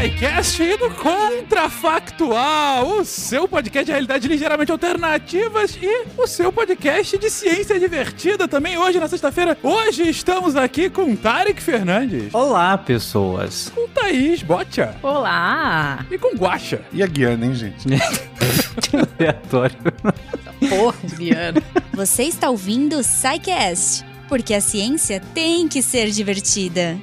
SciCast e do Contrafactual, o seu podcast de realidade ligeiramente alternativas e o seu podcast de ciência divertida também hoje na sexta-feira. Hoje estamos aqui com Tarek Fernandes, Olá, pessoas. com Thaís Botia Olá! e com Guaxa. E a Guiana, hein, gente? Aleatório. Porra, Guiana. Você está ouvindo o SciCast, porque a ciência tem que ser divertida.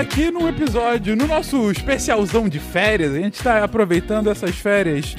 Aqui num episódio, no nosso especialzão de férias, a gente tá aproveitando essas férias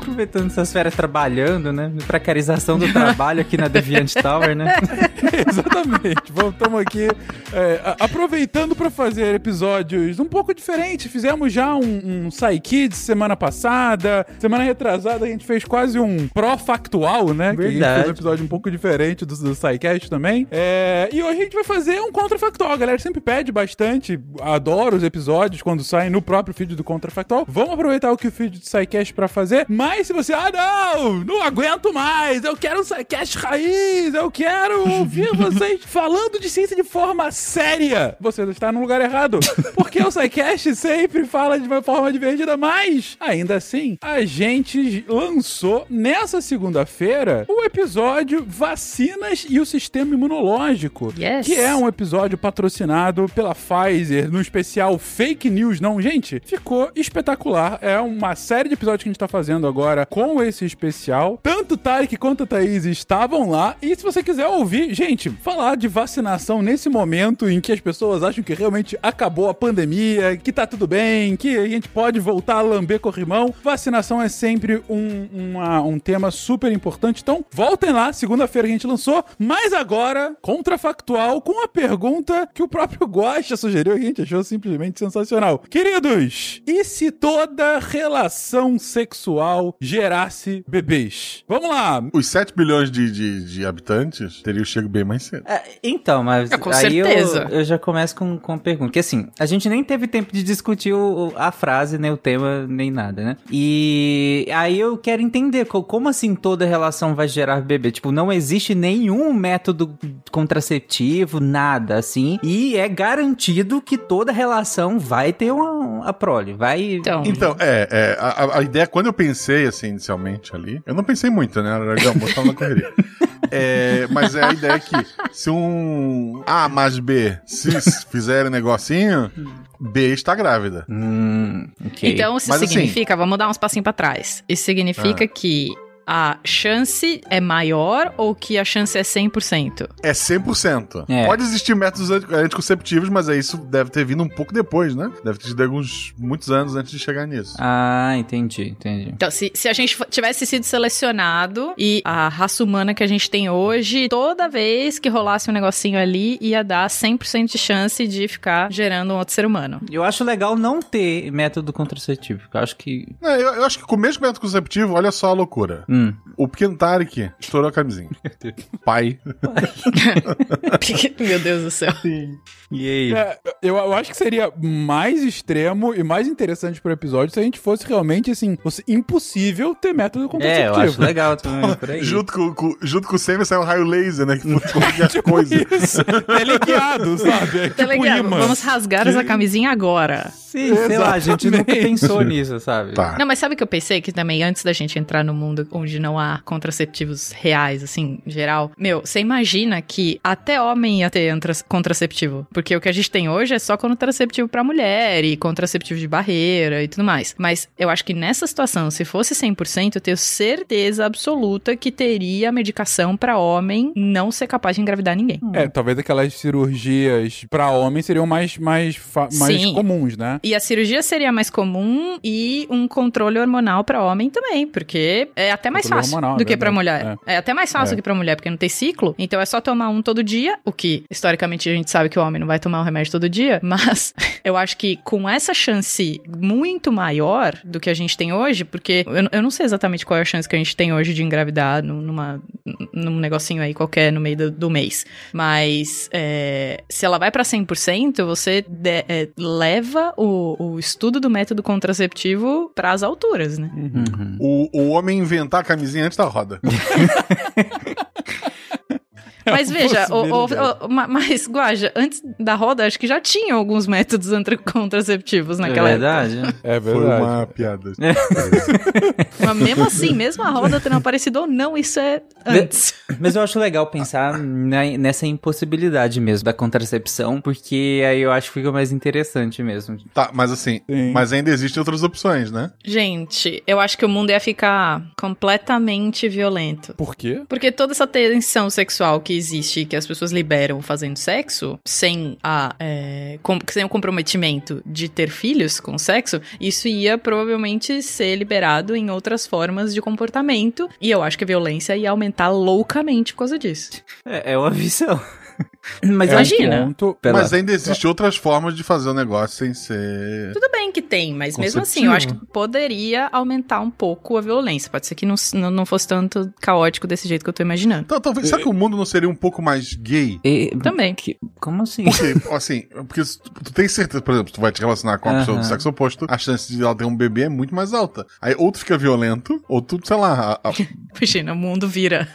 Aproveitando essas férias trabalhando, né? Precarização do trabalho aqui na Deviant Tower, né? Exatamente. Estamos aqui é, aproveitando para fazer episódios um pouco diferentes. Fizemos já um, um Psykids semana passada. Semana retrasada a gente fez quase um pró-factual, né? Que a gente Verdade. fez um episódio um pouco diferente do, do Psycast também. É, e hoje a gente vai fazer um contrafactual. A galera sempre pede bastante. Adoro os episódios quando saem no próprio feed do contrafactual. Vamos aproveitar o que o feed do Psycast para fazer. Mas se você, ah, não, não aguento mais. Eu quero um Psycast raiz. Eu quero ouvir vocês falando de ciência de forma séria. Você está no lugar errado. Porque o Psycast sempre fala de uma forma divertida, mas ainda assim, a gente lançou nessa segunda-feira o episódio Vacinas e o Sistema Imunológico. Yes. Que é um episódio patrocinado pela Pfizer no especial Fake News. Não, gente, ficou espetacular. É uma série de episódios que a gente tá fazendo agora com esse especial. Tanto Tarek quanto a Thaís estavam lá. E se você quiser ouvir, gente, falar de vacinação nesse momento em que as pessoas acham que realmente acabou a pandemia, que tá tudo bem, que a gente pode voltar a lamber corrimão, vacinação é sempre um, uma- um tema super importante. Então, voltem lá, segunda-feira a gente lançou, mas agora, contrafactual, com a pergunta que o próprio Guaxa sugeriu, a gente achou simplesmente sensacional. Queridos, e se toda relação sexual gerasse bebês? Vamos lá, Os 7 bilhões de, de, de habitantes teriam chego bem mais cedo. É, então, mas É, com aí eu, certeza. eu já começo com, com uma pergunta. Que assim, a gente nem teve tempo de discutir o- a frase, nem o tema, nem nada, né? E aí eu quero entender co- como assim toda relação vai gerar bebê. Tipo, não existe nenhum método contraceptivo, nada assim. E é garantido que toda relação vai ter uma, a prole. Vai. Então, Então, é, é a, a- a ideia, quando eu pensei, assim, inicialmente ali, eu não pensei muito, né? Na verdade, eu tava na correria. É, mas é a ideia que se um A mais B cis fizerem um negocinho, B está grávida. Hum, ok. então isso Mas, assim- significa, vamos dar uns passinhos pra trás. Isso significa que a chance é maior ou que a chance é 100%? É 100%. É. Pode existir métodos anti- anticonceptivos, mas aí isso deve ter vindo um pouco depois, né? Deve ter tido alguns, muitos anos antes de chegar nisso. Ah, entendi, entendi. Então, se, se a gente tivesse sido selecionado e a raça humana que a gente tem hoje, toda vez que rolasse um negocinho ali, ia dar 100% de chance de ficar gerando um outro ser humano. Eu acho legal não ter método contraceptivo. Eu acho que. Não, eu, eu acho que com o mesmo método conceptivo, olha só a loucura. Hum. O pequeno Tarek estourou a camisinha. Pai. Meu Deus do céu. E aí? É, eu, eu acho que seria mais extremo e mais interessante pro episódio se a gente fosse realmente, assim, fosse impossível ter método É, eu contraceptivo. acho legal também por aí. Junto com, com- junto com o Semi saiu um raio laser, né? Que foi as Tipo coisas. isso, teleguiado, sabe? É tipo ligado? imã. Vamos rasgar essa camisinha agora. Sim, sei lá, a gente nunca Exatamente. pensou nisso, sabe? Tá. Não, mas sabe o que eu pensei? Que também, antes da gente entrar no mundo onde não há contraceptivos reais, assim, em geral. Meu, você imagina que até homem ia ter contraceptivo. Porque o que a gente tem hoje é só contraceptivo pra mulher e contraceptivo de barreira e tudo mais. Mas eu acho que nessa situação, se fosse 100%, eu tenho certeza absoluta que teria medicação pra homem não ser capaz de engravidar ninguém. É, talvez aquelas cirurgias pra homem seriam mais, mais, mais Sim. comuns, né? E a cirurgia seria mais comum e um controle hormonal pra homem também, porque é até mais Controle fácil hormonal, do é que pra verdade. mulher. É. até mais fácil É. do que pra mulher, porque não tem ciclo. Então é só tomar um todo dia, o que historicamente a gente sabe que o homem não vai tomar o remédio todo dia, mas eu acho que com essa chance muito maior do que a gente tem hoje, porque eu, eu não sei exatamente qual é a chance que a gente tem hoje de engravidar num- numa, num negocinho aí qualquer no meio do, do mês. Mas é, se ela vai pra 100%, você de- é, leva o o, estudo do método contraceptivo pras alturas, né? Uhum. O, o homem inventar a camisinha antes da roda. Mas veja, o, o- o- ma- mas, Guaja, antes da roda, acho que já tinham alguns métodos contraceptivos naquela é época. verdade. É Foi verdade. uma piada. Mas mesmo assim, mesmo a roda tendo aparecido ou não, isso é antes. Mas eu acho legal pensar na- nessa impossibilidade mesmo da contracepção, porque aí eu acho que fica mais interessante mesmo. Tá, mas assim, Sim. mas ainda existem outras opções, né? Gente, eu acho que o mundo ia ficar completamente violento. Por quê? Porque toda essa tensão sexual que existe, que as pessoas liberam fazendo sexo, sem, a, é, com- sem o comprometimento de ter filhos com sexo, isso ia provavelmente ser liberado em outras formas de comportamento. E eu acho que a violência ia aumentar loucamente por causa disso. É, é uma visão. Mas É eu um Imagina. ponto- Mas ainda existem outras formas de fazer o negócio sem ser. Tudo bem que tem, mas mesmo assim, eu acho que Conceptivo. poderia aumentar um pouco a violência. Pode ser que não, não, fosse tanto caótico desse jeito que eu tô imaginando. Então, talvez. Será que o mundo não seria um pouco mais gay? E- Também. que- como assim? Porque, assim, porque se tu, tu tem certeza, por exemplo, se tu vai te relacionar com uma pessoa do sexo oposto, a chance de ela ter um bebê é muito mais alta. Aí ou tu fica violento, ou tu, sei lá, a- a- Imagina, o mundo vira.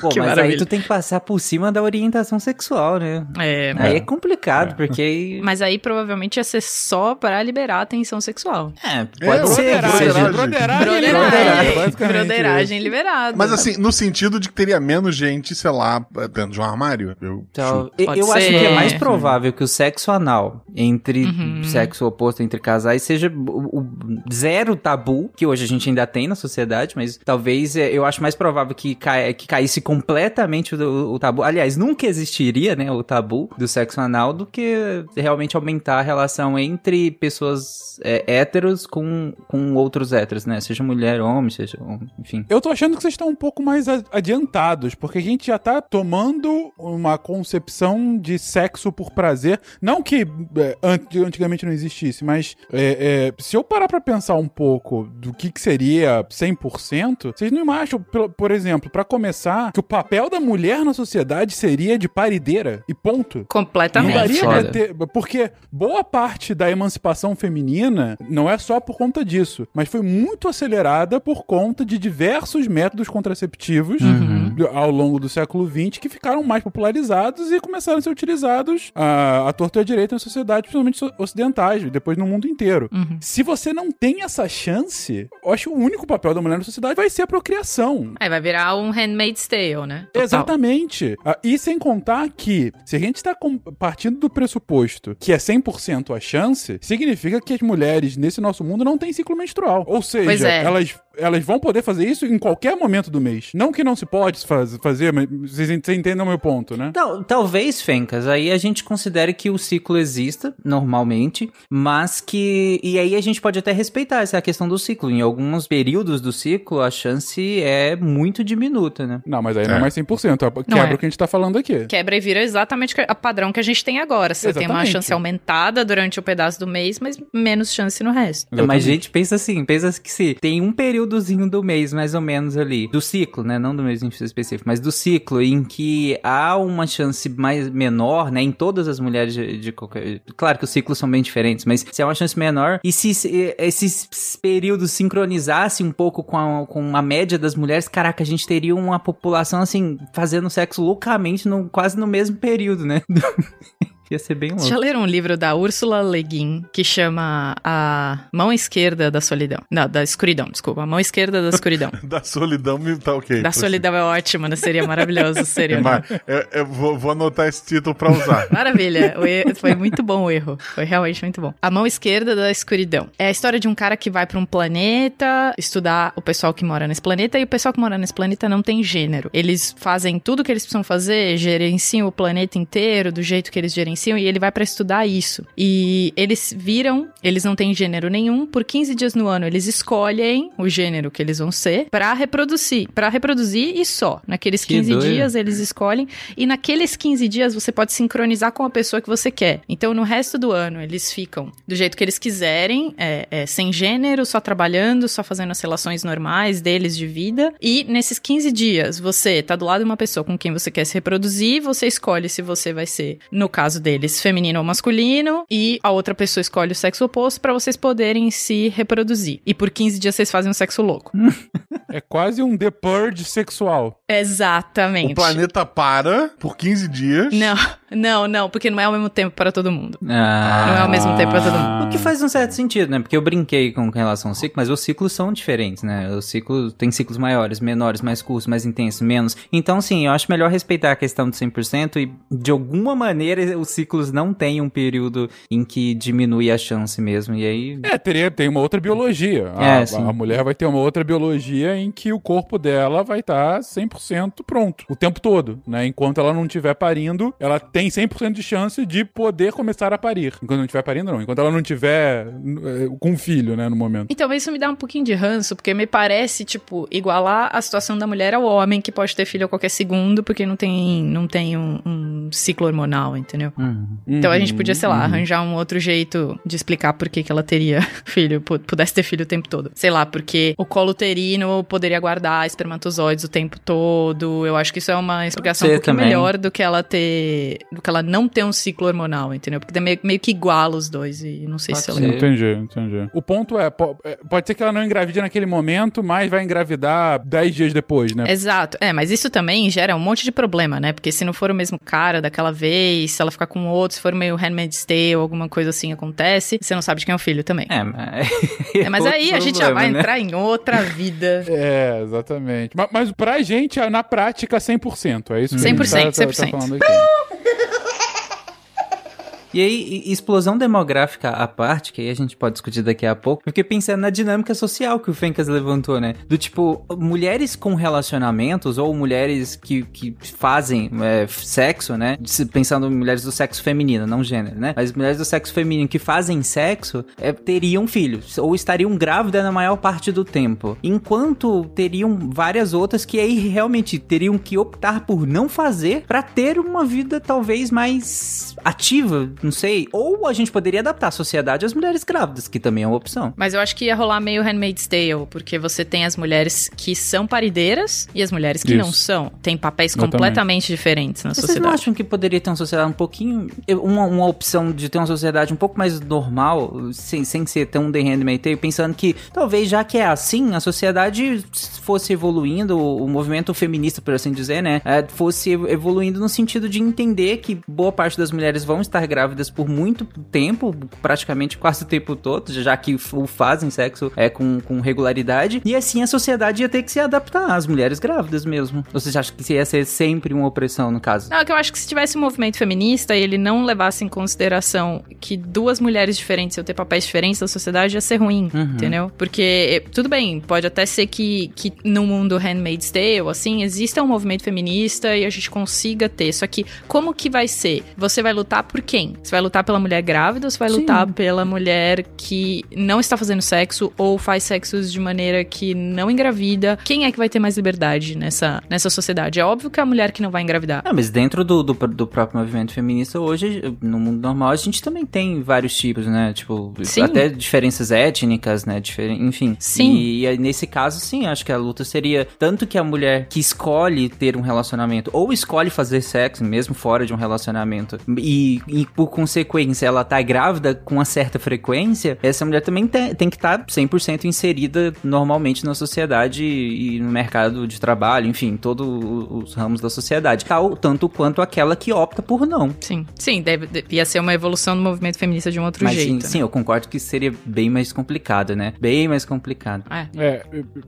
Pô, Que mas aí maravilha. tu tem que passar por cima da orientação sexual, né? É, Aí é complicado, porque aí... Mas aí provavelmente ia ser só pra liberar a atenção sexual. É, pode É, ser. broderagem. Broderagem. Broderagem. Broderagem liberada. Mas assim, no sentido de que teria menos gente, sei lá, dentro de um armário. Eu Então, eu acho que é mais provável que o sexo anal entre Uhum. sexo oposto entre casais seja o, o zero tabu, que hoje a gente ainda tem na sociedade, mas talvez é, eu acho mais provável que, cai, que caísse completamente o, o tabu. Aliás, nunca existiria, né, o tabu do sexo anal do que realmente aumentar a relação entre pessoas é, héteros com, com outros héteros, né? Seja mulher, homem, seja homem, enfim. Eu tô achando que vocês estão um pouco mais adiantados, porque a gente já tá tomando uma concepção de sexo por prazer. Não que é, ant- antigamente não existisse, mas é, é, se eu parar pra pensar um pouco do que, que seria 100%, vocês não acham, por, por exemplo, pra começar, que o papel da mulher na sociedade seria de parideira e ponto? Não Completamente. daria foda. pra ter. Porque boa parte da emancipação feminina não é só por conta disso, mas foi muito acelerada por conta de diversos métodos contraceptivos Uhum. ao longo do século XX que ficaram mais popularizados e começaram a ser utilizados à, à torta e à direita na sociedade, principalmente ocidentais, e depois no mundo inteiro. Uhum. Se você não tem essa chance, eu acho que o único papel da mulher na sociedade vai ser a procriação. Aí vai virar um Handmaid's Tale, né? Total. Exatamente. Ah, e sem contar que, se a gente está partindo do pressuposto que é 100% a chance, significa que as mulheres nesse nosso mundo não têm ciclo menstrual. Ou seja, é. elas, elas vão poder fazer isso em qualquer momento do mês. Não que não se pode faz- fazer, mas vocês ent- vocês entendem o meu ponto, né? Tal- talvez, Fencas, aí a gente considere que o ciclo exista normalmente, mas que. E aí a gente pode até respeitar essa questão do ciclo. Em alguns períodos do ciclo, a chance é muito diminuta, né? Não, mas aí não é É. mais 100%. Quebra Não é. o que a gente tá falando aqui. Quebra e vira exatamente a padrão que a gente tem agora. Você tem uma Exatamente. chance aumentada durante o pedaço do mês, mas menos chance no resto. Mas, Exatamente. gente, pensa assim, pensa que se tem um períodozinho do mês, mais ou menos ali, do ciclo, né? Não do mês específico, mas do ciclo em que há uma chance mais menor, né? Em todas as mulheres de, de qualquer. Claro que os ciclos são bem diferentes, mas se há uma chance menor, e se, se esses períodos sincronizassem um pouco com a, com a média das mulheres, caraca, a gente teria uma população assim, fazendo sexo loucamente no, quase no mesmo período, né? Ia ser bem Vocês já louco. leram um livro da Úrsula Le Guin que chama A Mão Esquerda da Solidão? Não, da Escuridão, desculpa. A Mão Esquerda da Escuridão. Da solidão tá ok. da Solidão é ótimo, né? Seria maravilhoso, seria. né? Mas eu, eu vou, vou anotar esse título pra usar. Maravilha, foi muito bom o erro. Foi realmente muito bom. A mão esquerda da escuridão. É a história de um cara que vai pra um planeta estudar o pessoal que mora nesse planeta e o pessoal que mora nesse planeta não tem gênero. Eles fazem tudo o que eles precisam fazer, gerenciam o planeta inteiro do jeito que eles gerenciam e ele vai pra estudar isso. E eles viram, eles não têm gênero nenhum, por 15 dias no ano eles escolhem o gênero que eles vão ser pra reproduzir, para reproduzir e só. Naqueles Que 15 doido. dias eles escolhem e naqueles 15 dias você pode sincronizar com a pessoa que você quer. Então, no resto do ano, eles ficam do jeito que eles quiserem, é, é, sem gênero, só trabalhando, só fazendo as relações normais deles de vida. E nesses 15 dias, você tá do lado de uma pessoa com quem você quer se reproduzir, você escolhe se você vai ser, no caso deles, feminino ou masculino, e a outra pessoa escolhe o sexo oposto pra vocês poderem se reproduzir. E por 15 dias vocês fazem um sexo louco. É quase um The Purge sexual. Exatamente. O planeta para por 15 dias. Não, não, não, porque não é ao mesmo tempo para todo mundo. Ah. Não é ao mesmo tempo para todo mundo. O que faz um certo sentido, né? Porque eu brinquei com relação ao ciclo, mas os ciclos são diferentes, né? O ciclo tem ciclos maiores, menores, mais curtos, mais intensos, menos. Então, sim, eu acho melhor respeitar a questão do 100% e, de alguma maneira, os ciclos não têm um período em que diminui a chance mesmo. E aí. É, teria, tem uma outra biologia. A, É, sim. a mulher vai ter uma outra biologia em que o corpo dela vai estar 100% pronto o tempo todo, né? Enquanto ela não estiver parindo, ela tem 100% de chance de poder começar a parir. Enquanto não estiver parindo, não. Enquanto ela não estiver eh, com um filho, né, no momento. Então, isso me dá um pouquinho de ranço, porque me parece, tipo, igualar a situação da mulher ao homem, que pode ter filho a qualquer segundo, porque não tem, não tem um, um ciclo hormonal, entendeu? Hum. Então a gente Uhum, podia, sei lá, uhum. arranjar um outro jeito de explicar por que, que ela teria filho, pu- pudesse ter filho o tempo todo. Sei lá, porque o colo uterino poderia guardar espermatozoides o tempo todo. Eu acho que isso é uma explicação um ser pouquinho também. melhor do que ela ter. Do que ela não ter um ciclo hormonal, entendeu? Porque meio, meio que iguala os dois e não sei Pode se é ser. legal. Entendi, entendi. O ponto é, é, pode ser que ela não engravide naquele momento, mas vai engravidar 10 dias depois, né? Exato. É, mas isso também gera um monte de problema, né? Porque se não for o mesmo cara daquela vez, se ela ficar com outro, se for meio Handmaid's Tale, alguma coisa assim acontece, você não sabe de quem é o filho também. É, mas. É, mas aí a gente já vai né? entrar em outra vida. É, exatamente. Mas, mas pra gente, é, na prática, 100%. É isso que 100%, a gente tá, tá, tá 100%. falando aqui. E aí, explosão demográfica à parte, que aí a gente pode discutir daqui a pouco, fiquei pensando na dinâmica social que o Fencas levantou, né? Do tipo, mulheres com relacionamentos, ou mulheres que, que fazem é, sexo, né? Pensando em mulheres do sexo feminino, não gênero, né? Mas mulheres do sexo feminino que fazem sexo, é, teriam filhos, ou estariam grávidas na maior parte do tempo. Enquanto teriam várias outras que aí realmente teriam que optar por não fazer pra ter uma vida talvez mais ativa, não sei. Ou a gente poderia adaptar a sociedade às mulheres grávidas, que também é uma opção. Mas eu acho que ia rolar meio Handmaid's Tale, porque você tem as mulheres que são parideiras e as mulheres que não Isso. são. Tem papéis Exatamente. completamente diferentes na Mas Vocês sociedade. não acham que poderia ter uma sociedade um pouquinho. Uma, uma opção de ter uma sociedade um pouco mais normal, sem, sem ser tão The Handmaid's Tale, pensando que talvez já que é assim, a sociedade fosse evoluindo, o movimento feminista, por assim dizer, né? é, fosse evoluindo no sentido de entender que boa parte das mulheres vão estar grávidas por muito tempo, praticamente quase o tempo todo, já que o fazem sexo é com, com regularidade, e assim a sociedade ia ter que se adaptar às mulheres grávidas mesmo. Ou vocês acham que ia ser sempre uma opressão no caso? Não, é que eu acho que se tivesse um movimento feminista e ele não levasse em consideração que duas mulheres diferentes iam ter papéis diferentes na sociedade, ia ser ruim, Uhum. entendeu? Porque, eh, tudo bem, pode até ser que, que no mundo Handmaid's Tale, assim, exista um movimento feminista e a gente consiga ter. Só que, como que vai ser? Você vai lutar por quem? Você vai lutar pela mulher grávida ou você vai Sim. lutar pela mulher que não está fazendo sexo ou faz sexos de maneira que não engravida? Quem é que vai ter mais liberdade nessa, nessa sociedade? É óbvio que é a mulher que não vai engravidar. Ah, mas dentro do, do, do próprio movimento feminista, hoje, no mundo normal, a gente também tem vários tipos, né? Tipo, Sim. até diferenças étnicas, né? Diferen... Enfim. Sim. E, e nesse caso, sim, acho que a luta seria tanto que a mulher que escolhe ter um relacionamento ou escolhe fazer sexo, mesmo fora de um relacionamento, e, e por consequência ela tá grávida com uma certa frequência, essa mulher também tem, tem que estar 100% inserida normalmente na sociedade e no mercado de trabalho, enfim, todos os ramos da sociedade. Tal, tanto quanto aquela que opta por não. Sim, sim, deve, deve- ia ser uma evolução do movimento feminista de um outro Mas jeito. sim, né? sim, eu concordo que seria bem mais complicado, né? Bem mais complicado. É. É,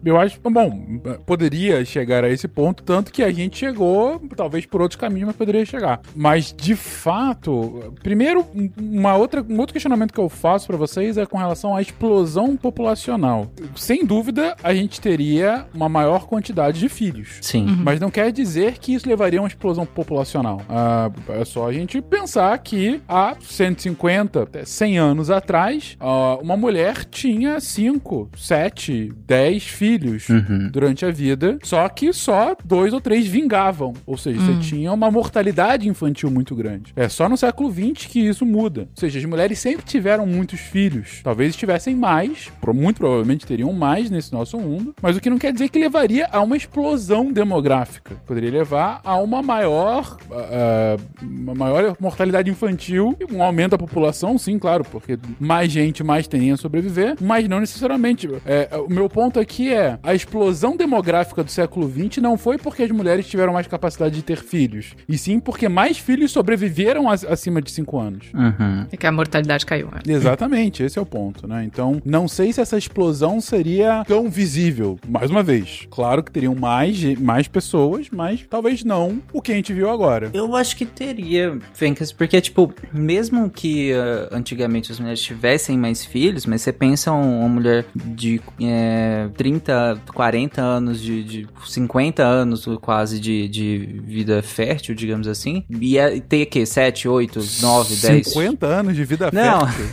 eu acho, bom, poderia chegar a esse ponto, tanto que a gente chegou, talvez por outros caminhos, mas poderia chegar. Mas, de fato, primeiro, um- uma outra, um outro questionamento que eu faço pra vocês é com relação à explosão populacional. Sem dúvida, a gente teria uma maior quantidade de filhos. Sim. Mas não quer dizer que isso levaria a uma explosão populacional. Ah, é só a gente pensar que há 150, até 100 anos atrás, ah, uma mulher tinha 5, 7, 10 filhos Uhum. durante a vida, só que só dois ou três vingavam. Ou seja, você tinha uma mortalidade infantil muito grande. É só no século XX que isso muda. Ou seja, as mulheres sempre tiveram muitos filhos. Talvez tivessem mais, muito provavelmente teriam mais nesse nosso mundo, mas o que não quer dizer que levaria a uma explosão demográfica. Poderia levar a uma maior, ah, uma maior mortalidade infantil um aumento da população, sim, claro, porque mais gente mais tem a sobreviver, mas não necessariamente. É, o meu ponto aqui é a explosão demográfica do século XX não foi porque as mulheres tiveram mais capacidade de ter filhos, e sim porque mais filhos sobreviveram acima de 5 anos. Uhum. É que a mortalidade caiu. é. Exatamente, esse é o ponto, né? Então, não sei se essa explosão seria tão visível. Mais uma vez, claro que teriam mais, mais pessoas, mas talvez não o que a gente viu agora. Eu acho que teria, Fencas, porque, tipo, mesmo que ah, antigamente as mulheres tivessem mais filhos, mas você pensa um- uma mulher de é, 30, 40 anos, de, de 50 anos quase de, de vida fértil, digamos assim, ia ter o quê? 7, 8, 9, 10? 50 anos de vida Não, fértil.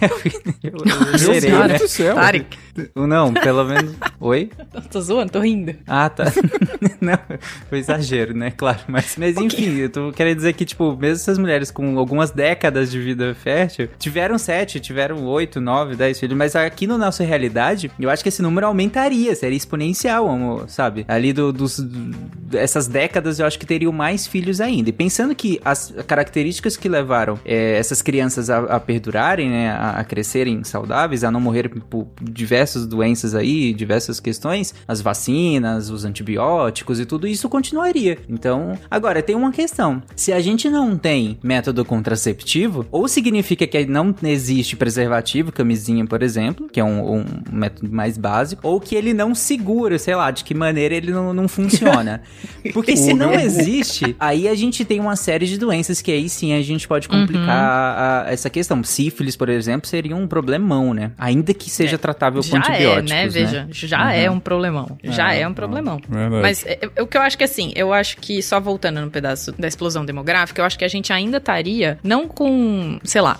eu, eu, eu Meu Deus né? do céu. Tarek, Não, pelo menos. Oi? tô zoando, tô rindo. Ah, tá. Não, foi exagero, né? Claro. Mas, mas enfim, eu tô querendo dizer que, tipo, mesmo essas mulheres com algumas décadas de vida fértil, tiveram sete, tiveram oito, nove, dez filhos, mas aqui na nossa realidade, eu acho que esse número aumentaria, seria exponencial, amor, sabe? Ali do, dos. Essas décadas eu acho que teriam mais filhos ainda. E pensando que as características que levaram é, essas crianças a, a perdurarem, né? A, a crescerem saudáveis, a não morrerem por diversas doenças aí, diversas questões, as vacinas, os antibióticos e tudo isso continuaria. Então, agora tem uma questão: se a gente não tem método contraceptivo, ou significa que não existe preservativo, camisinha, por exemplo, que é um, um método mais básico, ou que ele não segura, sei lá, de que maneira ele não, não funciona. Porque se não existe, aí a gente tem uma série de doenças que aí sim a gente pode complicar a- a- essa questão. Sífilis, por exemplo, seria um problemão, né? Ainda que seja tratável com Já é, antibióticos, né? Veja, já Uhum. é um problemão. Já É, é um problemão. verdade. Mas é, é, o que eu acho que assim, eu acho que só voltando no pedaço da explosão demográfica, eu acho que a gente ainda estaria não com, sei lá,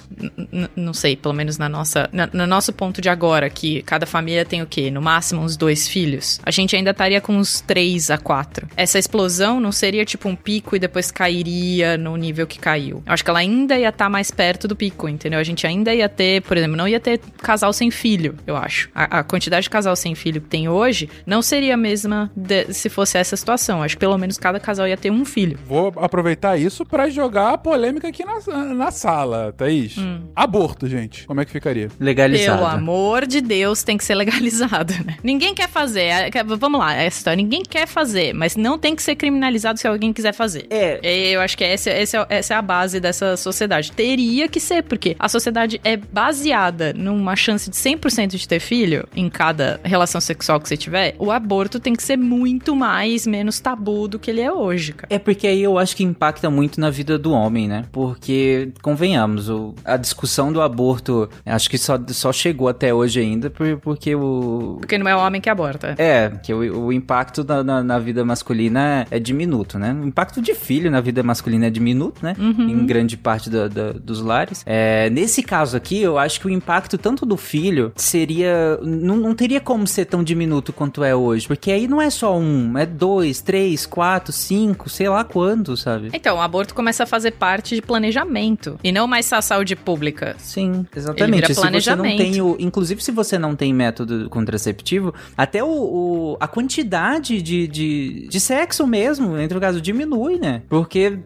não sei, pelo menos na nossa, na- no nosso ponto de agora, que cada família tem o quê? No máximo uns dois filhos. A gente ainda estaria com uns três a quatro. Essa explosão não seria tipo um pico e depois cairia no nível que caiu. Eu acho que ela ainda ia estar mais perto do pico, entendeu? A gente ainda ia ter, por exemplo, não ia ter casal sem filho, eu acho. A, a quantidade de casal sem filho que tem hoje não seria a mesma de- se fosse essa situação. Acho que pelo menos cada casal ia ter um filho. Vou aproveitar isso pra jogar a polêmica aqui na, na sala, Thaís. Hum. Aborto, gente. Como é que ficaria? Legalizado. Pelo amor de Deus, tem que ser legalizado, né? Ninguém quer fazer. é- Vamos lá, essa história. Ninguém quer fazer, mas não tem que ser criminalizado se alguém quiser fazer. É, É, Eu acho que essa, essa, essa é a base dessa sociedade. Teria que ser, porque a sociedade é baseada numa chance de 100% de ter filho em cada relação sexual que você tiver. O aborto tem que ser muito mais, menos tabu do que ele é hoje, cara. É porque aí eu acho que impacta muito na vida do homem, né? Porque, convenhamos, o- a discussão do aborto acho que só, só chegou até hoje ainda por- porque o. Porque não é o homem que aborta. É, que o, o impacto na, na, na vida masculina é diminuto, né? O impacto de filho na vida masculina é diminuto, né? Em grande parte da- da- dos lares. É, nesse caso aqui, eu acho que o impacto tanto do filho seria. Não, não teria como ser tão diminuto quanto é hoje. Porque aí não é só um, é dois, três, quatro, cinco, sei lá quanto, sabe? Então, o aborto começa a fazer parte de planejamento. E não mais só a saúde pública. Sim, Ele exatamente. vira Se você não planejamento. tem o, inclusive se você não tem método contraceptivo, até o, o- a quantidade de, de, de sexo mesmo, entre o caso, diminui, né? Porque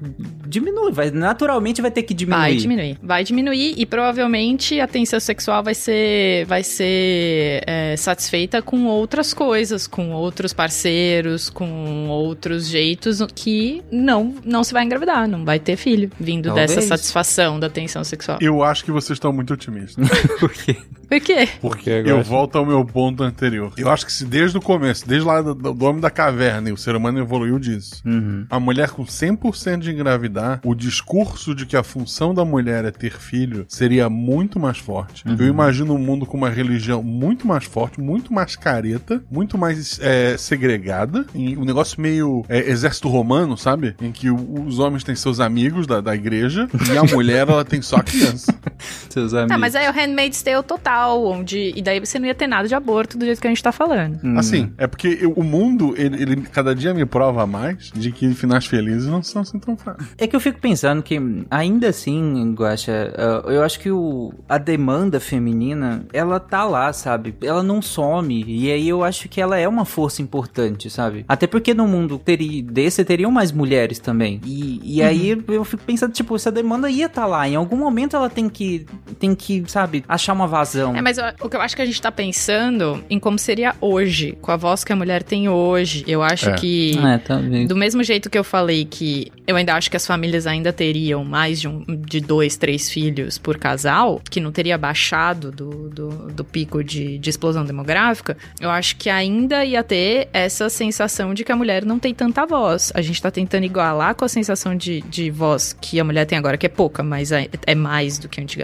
diminui, vai, naturalmente vai ter que diminuir. Vai diminuir. Vai diminuir e provavelmente a tensão sexual vai ser, vai ser é, satisfeita com outras coisas, com outros parceiros, com outros jeitos que não, não se vai engravidar, não vai ter filho vindo Talvez. dessa satisfação da tensão sexual. Eu acho que vocês estão muito otimistas. Por quê? Por quê? Porque Eu volto ao meu ponto anterior. Eu acho que se desde o começo, desde lá do, do homem da caverna, e o ser humano evoluiu disso, Uhum. a mulher com 100% de engravidar, o discurso de que a função da mulher é ter filho seria muito mais forte. Eu imagino um mundo com uma religião muito mais forte, muito mais careta, muito mais é, segregada, e um negócio meio é, exército romano, sabe? Em que os homens têm seus amigos da, da igreja e a mulher ela tem só a criança. Seus amigos. Ah, mas aí é o Handmaid's Tale total, onde... E daí você não ia ter nada de aborto do jeito que a gente tá falando. Hum. Assim, é porque eu- o mundo, ele, ele cada dia me prova mais de que finais felizes não são assim tão fáceis. É que eu fico pensando que, ainda assim, Guaxa, uh, eu acho que o, a demanda feminina, ela tá lá, sabe? Ela não some. E aí eu acho que ela é uma força importante, sabe? Até porque no mundo teria, desse teriam mais mulheres também. E, e aí eu fico pensando, tipo, essa demanda ia tá lá. Em algum momento ela tem que, tem que, sabe, achar uma vazão. É, mas eu- o que eu acho que a gente tá pensando em como seria hoje, com a voz que a mulher tem hoje. Eu acho É. que. É, talvez. Do mesmo jeito que eu falei que eu ainda acho que as famílias ainda teriam mais de, um, de dois, três filhos por casal, que não teria baixado do, do, do pico de, de explosão demográfica, eu acho que ainda ia ter essa sensação de que a mulher não tem tanta voz. A gente tá tentando igualar com a sensação de, de voz que a mulher tem agora, que é pouca, mas é, é mais do que antigamente.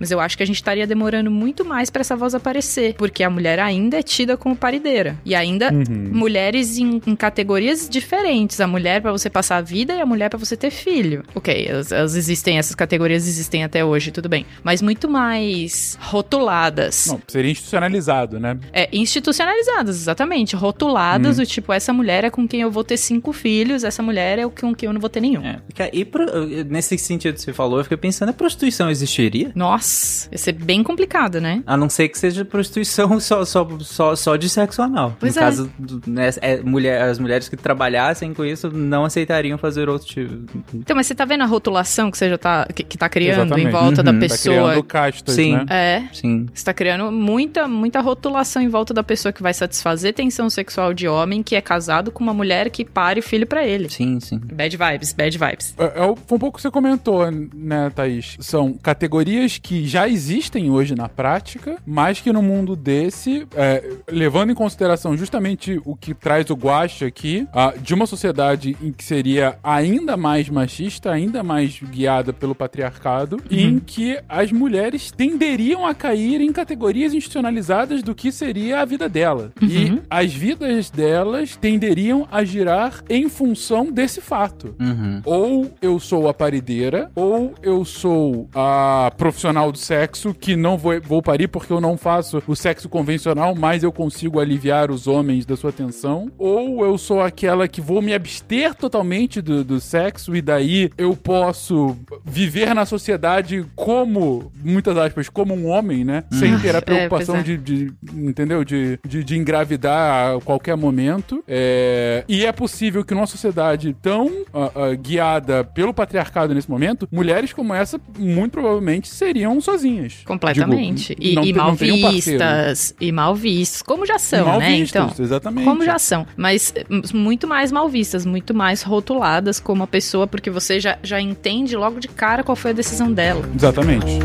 Mas eu acho que a gente estaria demorando muito mais pra essa voz aparecer, porque a mulher ainda é tida como parideira. E ainda mulheres em, em categorias diferentes. A mulher pra você passar a vida e a mulher pra você ter filho. Ok, elas, elas existem, essas categorias existem até hoje, tudo bem. Mas muito mais rotuladas. Não, seria institucionalizado, né? É, institucionalizadas, exatamente. Rotuladas Hum. do tipo, essa mulher é com quem eu vou ter cinco filhos, essa mulher é com quem eu não vou ter nenhum. É, porque- e pro- nesse sentido que você falou, eu fiquei pensando, a prostituição existiria? Nossa, ia ser bem complicado, né? A não ser que seja prostituição só, só, só, só de sexo anal. Pois no é. caso, do- né, é, mulher, as mulheres que trabalhassem com isso não aceitariam fazer outro tipo. Então, mas você tá vendo a rotulação que você já tá, que, que tá criando Exatamente. em volta Uhum. da Tá Tá pessoa? criando castas, Sim. né? É. Sim. Você tá criando muita, muita rotulação em volta da pessoa que vai satisfazer tensão sexual de homem que é casado com uma mulher que pare filho pra ele. Sim, sim. Bad vibes, bad vibes. É, é foi um pouco que você comentou, né, Thaís? São categorias que já existem hoje na prática, mas que no mundo desse, é, levando em consideração justamente o que traz o Guacha aqui, ah, de uma sociedade em que seria ainda mais machista, ainda mais guiada pelo patriarcado, e em que as mulheres tenderiam a cair em categorias institucionalizadas do que seria a vida dela. E as vidas delas tenderiam a girar em função desse fato. Uhum. Ou eu sou a parideira, ou eu sou a profissional do sexo que não vou, vou parir porque eu não faço o sexo convencional, mas eu consigo aliviar os homens da sua tensão. Ou eu sou aquela que vou me abster totalmente do, do sexo e daí eu posso viver na sociedade como, muitas aspas, como um homem, né? Sem ter a preocupação pois de, é. de- entendeu? De, de, de engravidar a qualquer momento. É, e é possível que numa sociedade tão ah, ah, guiada pelo patriarcado nesse momento, mulheres como essa, muito provavelmente, seriam sozinhas. Completamente. Digo, e, não e mal vistas. E mal vistas. Como já são, Mal né? vistas, Então. exatamente. Como já são, mas muito mais mal vistas, muito mais rotuladas como a pessoa, porque você já, já entende logo de cara qual foi a decisão dela. Exatamente.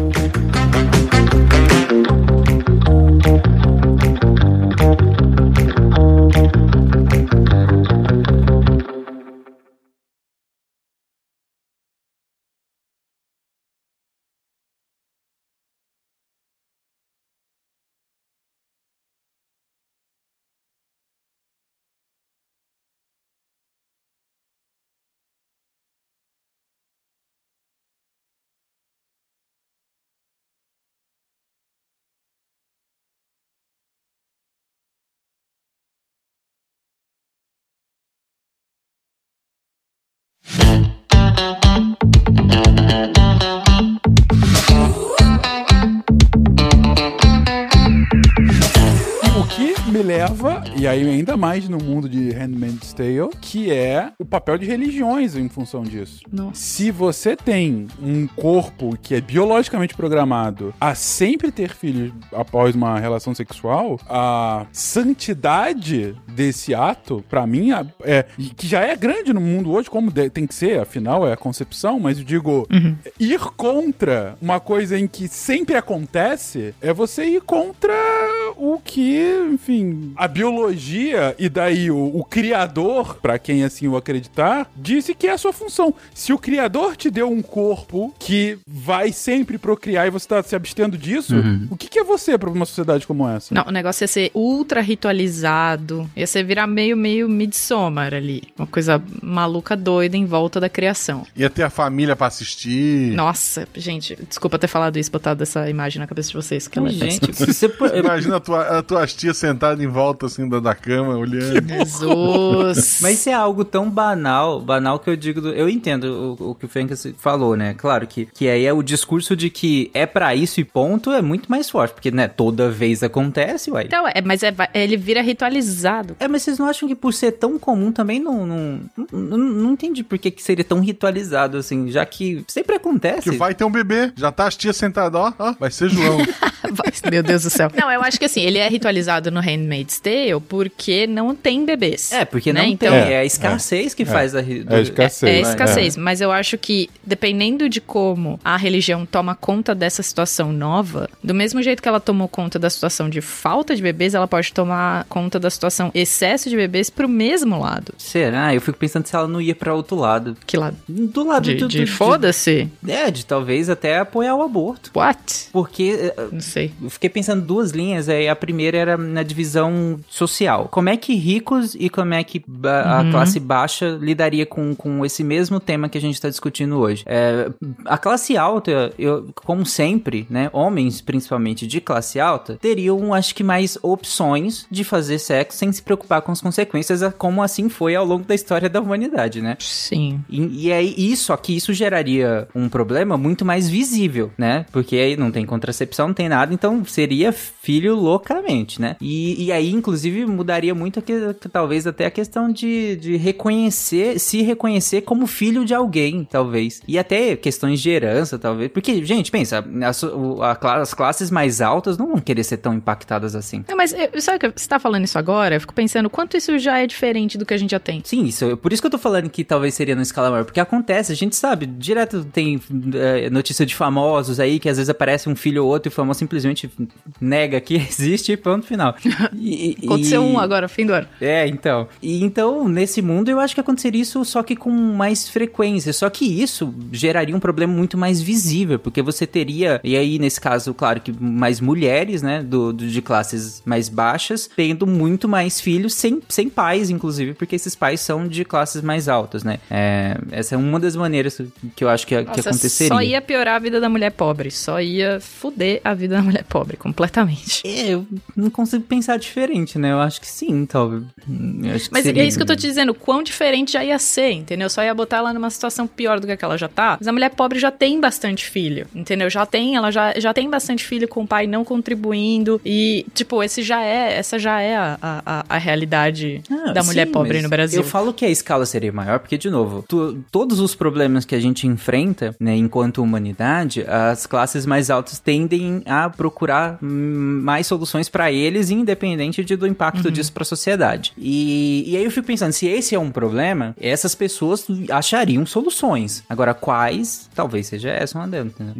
E aí ainda mais no mundo de Handmaid's Tale, que é o papel de religiões em função disso. Nossa. Se você tem um corpo que é biologicamente programado a sempre ter filhos após uma relação sexual, a santidade desse ato, pra mim, é e que já é grande no mundo hoje, como tem que ser, afinal é a concepção, mas eu digo, ir contra uma coisa em que sempre acontece é você ir contra o que, enfim, a biologia e daí o, o criador, pra quem assim o acreditar, disse que é a sua função. Se o criador te deu um corpo que vai sempre procriar e você tá se abstendo disso, o que, que é você pra uma sociedade como essa? Não, o negócio ia ser ultra ritualizado. Ia ser virar meio, meio Midsommar ali. Uma coisa maluca, doida em volta da criação. Ia ter a família pra assistir. Nossa, gente, desculpa ter falado isso, botado essa imagem na cabeça de vocês, que ela é. Gente, se você pô- Imagina tua, a tua tia sentada em volta, assim, da, da cama, olhando. Jesus. Mas isso é algo tão banal, banal que eu digo. do- eu entendo o, o que o Fencas falou, né? Claro que, que aí é o discurso de que é pra isso e ponto é muito mais forte, porque, né, toda vez acontece, uai. Então, é, mas é, ele vira ritualizado. É, mas vocês não acham que por ser tão comum também não. Não, não, não entendi por que, que seria tão ritualizado assim, já que sempre acontece. Que vai ter um bebê. Já tá as tias sentadas, ó, ó. Vai ser João. Meu Deus do céu. Não, eu acho que assim, ele é ritualizado no Handmaid's Tale porque não tem bebês. É, porque né? não Então, tem. É, a escassez que faz a. ri- É a escassez. É Vai, escassez, mas eu acho que dependendo de como a religião toma conta dessa situação nova, do mesmo jeito que ela tomou conta da situação de falta de bebês, ela pode tomar conta da situação excesso de bebês pro mesmo lado. Será? Eu fico pensando se ela não ia pra outro lado. Que lado? Do lado De, do, de do- foda-se? É, de talvez até apoiar o aborto. What? Porque eh, Não sei. eu fiquei pensando duas linhas, aí a primeira era na divisão social. Como é que ricos e como é que a classe baixa lidaria com, com esse mesmo tema que a gente está discutindo hoje? É, a classe alta, eu, como sempre, né, homens principalmente de classe alta, teriam, acho que, mais opções de fazer sexo sem se preocupar com as consequências, como assim foi ao longo da história da humanidade, né? Sim. E, e aí, isso aqui, isso geraria um problema muito mais visível, né? Porque aí não tem contracepção, não tem nada, então seria filho loucamente, né? E, e aí, inclusive, mudaria muito, a que, talvez, até a questão de, de reconhecer, se reconhecer como filho de alguém, talvez. E até questões de herança, talvez. Porque, gente, pensa, as, as classes mais altas não vão querer ser tão impactadas assim. Não, mas eu- sabe que você tá falando isso agora? Eu fico pensando quanto isso já é diferente do que a gente já tem. Sim, isso, por isso que eu tô falando que talvez seria no escala maior, porque acontece, a gente sabe, direto tem é, notícia de famosos aí, que às vezes aparece um filho ou outro e o famoso simplesmente nega que existe ponto final. E- Aconteceu e- um agora, fim do ano. É, então. E então, nesse mundo, eu acho que aconteceria isso só que com mais frequência. Só que isso geraria um problema muito mais visível, porque você teria, e aí, nesse caso, claro que mais mulheres, né, do, do- de classes mais baixas, tendo muito mais filhos sem, sem pais, inclusive, porque esses pais são de classes mais altas, né? É, essa é uma das maneiras que eu acho que, que Nossa, aconteceria. só ia piorar a vida da mulher pobre. Só ia fuder a vida da mulher pobre completamente. É, eu não consigo pensar diferente, né? Eu acho que sim, talvez. Acho que Mas seria- é isso que eu tô te dizendo, quão diferente já ia ser, entendeu? Só ia botar ela numa situação pior do que aquela já tá. Mas a mulher pobre já tem bastante filho, entendeu? Já tem, ela já, já tem bastante filho com o pai não contribuindo. E, tipo, esse já é, essa já é a, a, a realidade Ah, da mulher sim, pobre no Brasil. Eu falo que a escala seria maior, porque, de novo, tu- todos os problemas que a gente enfrenta, né, enquanto humanidade, as classes mais altas tendem a procurar mais soluções pra eles, independente de- do impacto Uhum. disso pra sociedade. E, e aí eu fico pensando, se esse é um problema, essas pessoas achariam soluções. Agora, quais? Talvez seja essa uma delas, entendeu?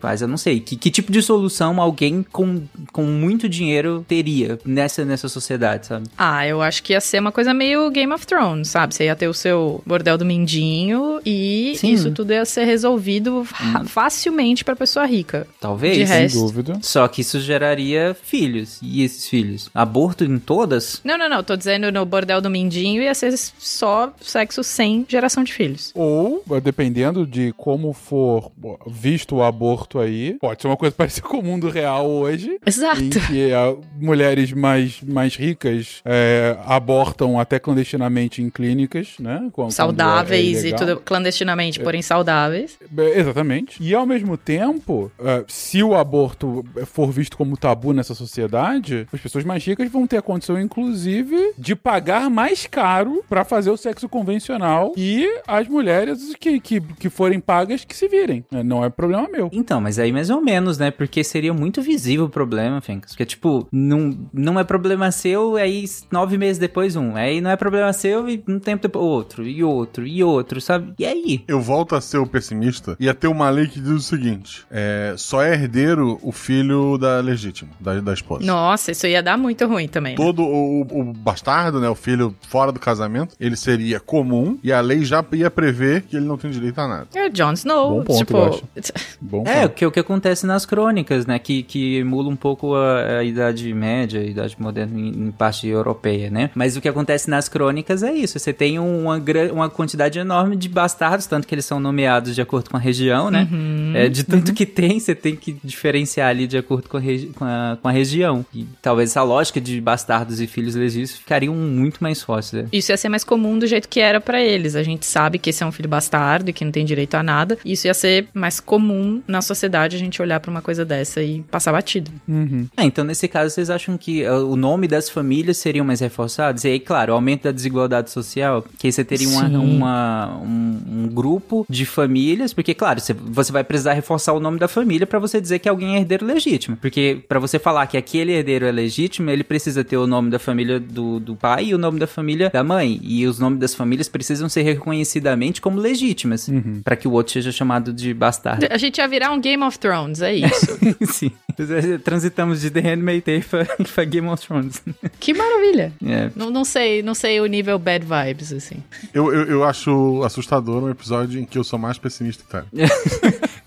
Quais eu não sei. Que, que tipo de solução alguém com, com muito dinheiro teria nessa, nessa sociedade, sabe? Ah, eu acho que ia ser uma coisa meio Game of Thrones, sabe? Você ia ter o seu bordel do Mindinho e Sim. isso tudo ia ser resolvido fa- facilmente pra pessoa rica. Talvez. De Sem resto. dúvida. Só que isso geraria filhos. E esses filhos? Aborto em todas? Não, não, não. Tô dizendo no bordel do Mindinho ia ser só sexo sem geração de filhos. Ou, dependendo de como for visto o aborto aí, pode ser uma coisa parecida com o mundo real hoje. Exato. Em que ah, mulheres mais, mais ricas é, abortam até clandestinamente em clínicas, né? Quando- quando Saudáveis é e tudo clandestinamente, porém saudáveis. É, Exatamente. E ao mesmo tempo, ah, se o aborto for visto como tabu nessa sociedade, as pessoas mais ricas vão ter a condição, inclusive, de pagar mais caro pra fazer o sexo convencional e as mulheres que, que, que forem pagas que se virem. É, Não é problema meu. Então, mas aí mais ou menos, né? Porque seria muito visível o problema, Fencas. Porque, tipo, não, não é problema seu, aí nove meses depois um. Aí não é problema seu e um tempo depois outro, e outro, e outro, sabe? E aí? Eu volto a ser o pessimista. Ia ter uma lei que diz o seguinte: é, só é herdeiro o filho da legítima, da, da esposa. Nossa, isso ia dar muito ruim também. Né? Todo o, o, bastardo, né, o filho fora do casamento, ele seria comum e a lei já ia prever que ele não tem direito a nada. É Jon Snow, Bom ponto, tipo... eu acho. Bom É, o ponto. que, o que acontece nas crônicas, né? Que, que emula um pouco a, a Idade Média, a Idade Moderna em, em parte europeia, né? Mas o que acontece nas crônicas é isso. Você tem uma, uma quantidade enorme de bastardos, tanto que eles são nomeados de acordo com a região, né? É, de tanto que tem, você tem que diferenciar ali de acordo com a, com a, com a região. E talvez essa lógica de bastardos e filhos legítimos ficariam muito mais fortes, né? Isso ia ser mais comum do jeito que era pra eles. A gente sabe que esse é um filho bastardo e que não tem direito a nada. Isso ia ser mais comum na sociedade a gente olhar pra uma coisa dessa e passar batido. É, então nesse caso vocês acham que uh, o nome das famílias seriam mais reforçados? E aí, claro, o aumento da desigualdade social, que aí você teria uma, uma- um, um grupo de famílias, porque, claro, você, você vai precisar reforçar o nome da família pra você dizer que alguém é herdeiro legítimo. Porque pra você falar que aquele herdeiro é legítimo, ele precisa ter o nome da família do, do pai e o nome da família da mãe. E os nomes das famílias precisam ser reconhecidamente como legítimas, pra que o outro seja chamado de bastardo. A gente ia virar um Game of Thrones, é isso. Sim. Transitamos de The Handmaid's Tale pra Game of Thrones. que maravilha. É. Não, não sei, não sei o nível bad vibes, assim. Eu, eu, eu acho assustador um episódio em que eu sou mais pessimista, cara.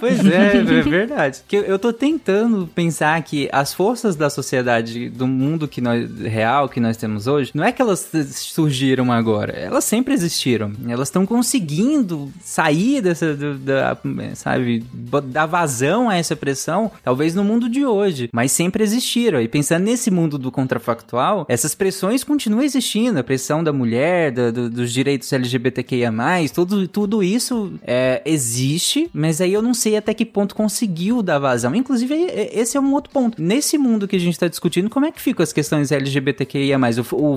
Pois é, é verdade. Que eu- tô tentando pensar que as forças da sociedade, do mundo que nós, real que nós temos hoje, não é que elas surgiram agora, elas sempre existiram. Elas estão conseguindo sair dessa, da, sabe, dar vazão a essa pressão, talvez no mundo de hoje, mas sempre existiram. E pensando nesse mundo do contrafactual, essas pressões continuam existindo, a pressão da mulher, da- do- dos direitos LGBTQIA+, tudo, tudo isso é, existe, mas aí eu não sei até que ponto conseguiu dar vazão. Inclusive, é- é- esse é um outro ponto. Nesse mundo que a gente tá discutindo, como é que ficam as questões LGBTQIA+. O, o,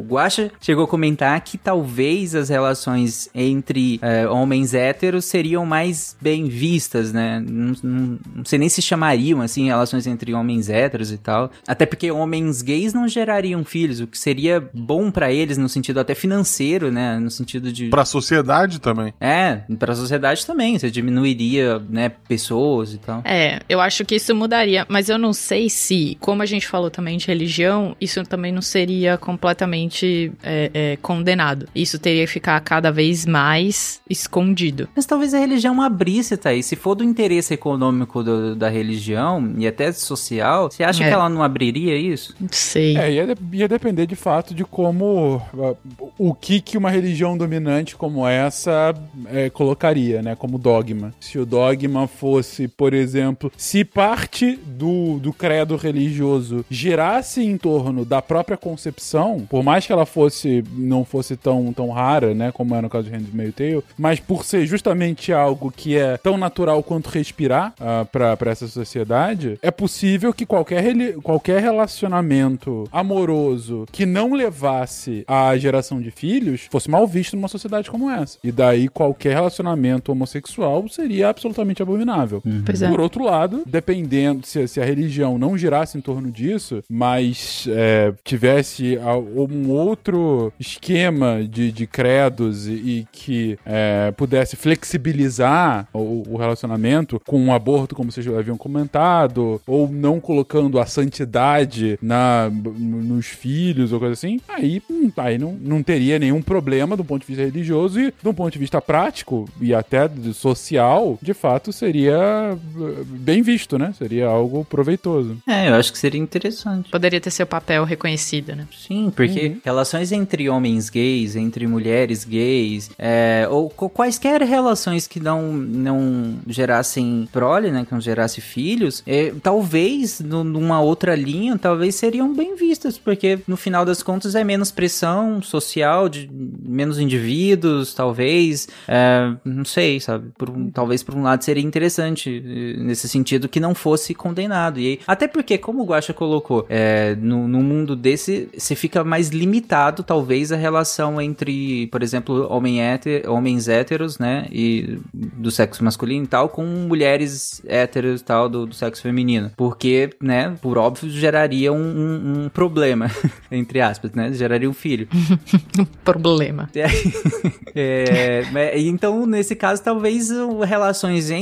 o Guaxa chegou a comentar que talvez as relações entre é, homens héteros seriam mais bem vistas, né? Não, não- não sei nem se chamariam, assim, relações entre homens héteros e tal. Até porque homens gays não gerariam filhos, o que seria bom pra eles no sentido até financeiro, né? No sentido de... Pra sociedade também. É, pra sociedade também, você diminuiria, né, pessoas e tal. É, eu acho que isso mudaria, mas eu não sei se, como a gente falou também de religião, isso também não seria completamente é, é, condenado. Isso teria que ficar cada vez mais escondido. Mas talvez a religião abrisse, tá aí. Se for do interesse econômico do- da religião e até social, você acha É. que ela não abriria isso? Não sei. É, ia, de- ia depender de fato de como. uh, O que, que uma religião dominante como essa é, colocaria, né? Como dogma. Se o dogma fosse, por exemplo, se parte do, do credo religioso girasse em torno da própria concepção, por mais que ela fosse não fosse tão, tão rara, né? Como é no caso de Handmaid's Tale, mas por ser justamente algo que é tão natural quanto respirar uh, para essa sociedade, é possível que qualquer, qualquer relacionamento amoroso que não levasse à geração de filhos fosse mal visto numa sociedade como essa. E daí qualquer relacionamento homossexual seria absolutamente abominável. Pois é. Por outro lado, dependendo se, se a religião não girasse em torno disso, mas é, tivesse a- um outro esquema de, de credos e, e que é, pudesse flexibilizar o, o relacionamento com um aborto, como vocês já haviam comentado, ou não colocando a santidade na, nos filhos ou coisa assim, aí, hum, aí não, não teria nenhum problema do ponto de vista religioso e do ponto de vista prático e até social, de fato seria eh, bem visto, né? Seria algo proveitoso. É, eu acho que seria interessante. Poderia ter seu papel reconhecido, né? Sim, porque relações entre homens gays, entre mulheres gays, é, ou quaisquer relações que não, não gerassem prole, né, que não gerasse filhos, é, talvez no- numa outra linha, talvez seriam bem vistas, porque no final das contas é menos pressão social, de menos indivíduos, talvez, é, não sei, sabe, por um- talvez por um lado seria interessante eh, nesse sentido que não fosse condenado, e aí, até porque, como o Guaxa colocou, é, no, no mundo desse, você fica mais limitado, talvez, a relação entre, por exemplo, homem héter, homens héteros, né, e do sexo masculino e tal, com mulheres héteros e tal, do, do sexo feminino. Porque, né, por óbvio, geraria um, um- um problema, entre aspas, né, geraria um filho. Problema. É, mas- então, nesse caso, talvez relações entre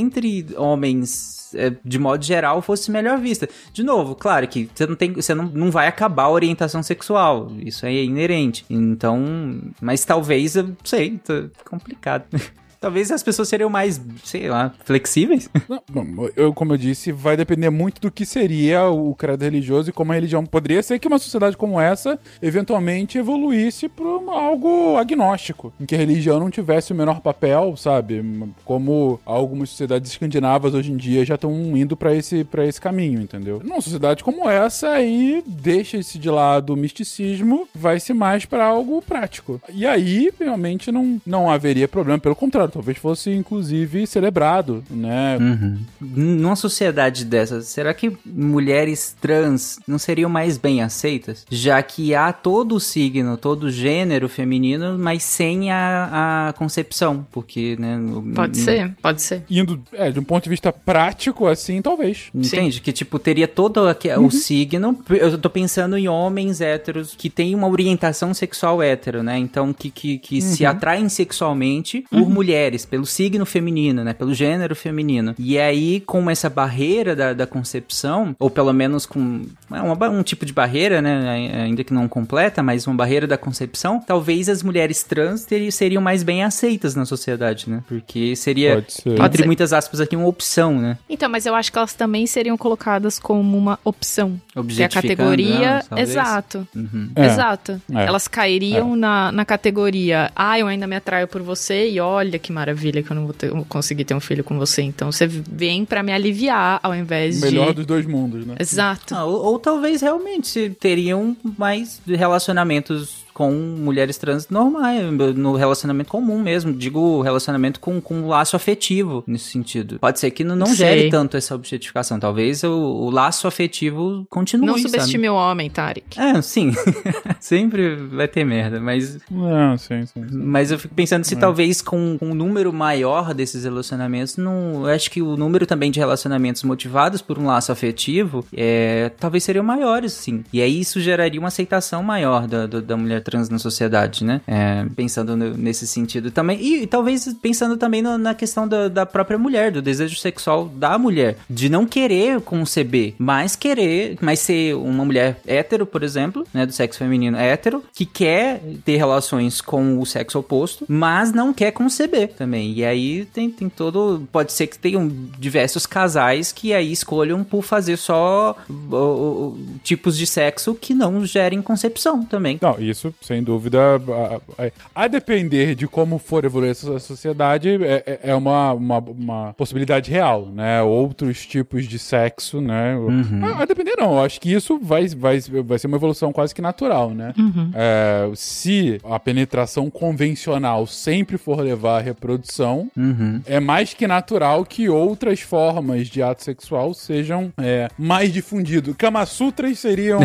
homens é, de modo geral, fosse melhor vista. De novo, claro que você não tem, você não, não vai acabar a orientação sexual, isso é inerente. Então, mas talvez, eu sei, tá complicado. Talvez as pessoas seriam mais, sei lá, flexíveis. Não, eu, como eu disse, vai depender muito do que seria o credo religioso e como a religião. Poderia ser que uma sociedade como essa eventualmente evoluísse para algo agnóstico, em que a religião não tivesse o menor papel, sabe? Como algumas sociedades escandinavas hoje em dia já estão indo para esse, esse caminho, entendeu? Numa sociedade como essa, aí deixa-se de lado o misticismo, vai-se mais para algo prático. E aí, realmente, não, não haveria problema, pelo contrário talvez fosse inclusive celebrado, né? Uhum. Numa sociedade dessa, será que mulheres trans não seriam mais bem aceitas? Já que há todo o signo, todo o gênero feminino, mas sem a, a concepção, porque, né? Pode ser, pode ser. Indo, é, de um ponto de vista prático, assim, talvez. Entende? Sim. Que, tipo, teria todo aqui, uhum. o signo. Eu tô pensando em homens héteros que têm uma orientação sexual hétero, né? Então, que, que, que uhum. se atraem sexualmente por mulheres mulheres, pelo signo feminino, né? Pelo gênero feminino. E aí, com essa barreira da, da concepção, ou pelo menos com é uma, um tipo de barreira, né? Ainda que não completa, mas uma barreira da concepção, talvez as mulheres trans teriam, seriam mais bem aceitas na sociedade, né? Porque seria, entre muitas aspas aqui, uma opção, né? Então, mas eu acho que elas também seriam colocadas como uma opção. Que é a categoria. Não, exato. Uhum. É. Exato. É. Elas cairiam é. na, na categoria. Ah, eu ainda me atraio por você e olha que maravilha que eu não vou ter, conseguir ter um filho com você. Então você vem para me aliviar ao invés Melhor de. Melhor dos dois mundos, né? Exato. Ah, ou, ou, talvez realmente teriam mais relacionamentos com mulheres trans normais, no relacionamento comum mesmo. Digo relacionamento com, com laço afetivo nesse sentido. Pode ser que não, não gere tanto essa objetificação. Talvez o, o laço afetivo continue. Não subestime sabe? o homem, Tarek. É, sim. Sempre vai ter merda, mas. Não, sim, sim. sim. Mas eu fico pensando se é. talvez com, com um número maior desses relacionamentos, não. Eu acho que o número também de relacionamentos motivados por um laço afetivo é, talvez seriam maiores, sim. E aí isso geraria uma aceitação maior da, da, da mulher trans na sociedade, né? É, pensando no, nesse sentido também. E, e talvez pensando também no, na questão da, da, própria mulher, do desejo sexual da mulher. De não querer conceber, mas querer, mas ser uma mulher hétero, por exemplo, né? Do sexo feminino hétero, que quer ter relações com o sexo oposto, mas não quer conceber também. E aí tem, tem todo. Pode ser que tenham diversos casais que aí escolham por fazer só o, o, tipos de sexo que não gerem concepção também. Não, isso sem dúvida, a, a, a, depender de como for evoluir essa sociedade, é, é, é uma, uma, uma, possibilidade real, né? Outros tipos de sexo, né? Uhum. A, a, depender não, eu acho que isso vai, vai, vai ser uma evolução quase que natural, né? Uhum. É, se a penetração convencional sempre for levar à reprodução, uhum. é mais que natural que outras formas de ato sexual sejam é, mais difundidos. Kama Sutras seriam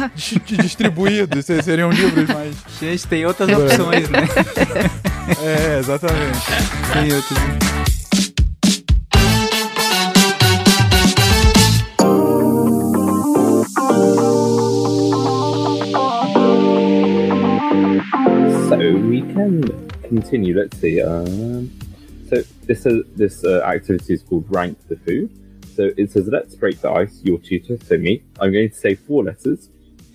distribuídos, seriam livros mas. Gente, tem outras opções, né? é, exatamente. Tem outras. So we can continue. Let's see. Um, so this uh, this uh, activity is called rank the food. So it says let's break the ice. Your tutor, so me. I'm going to say four letters.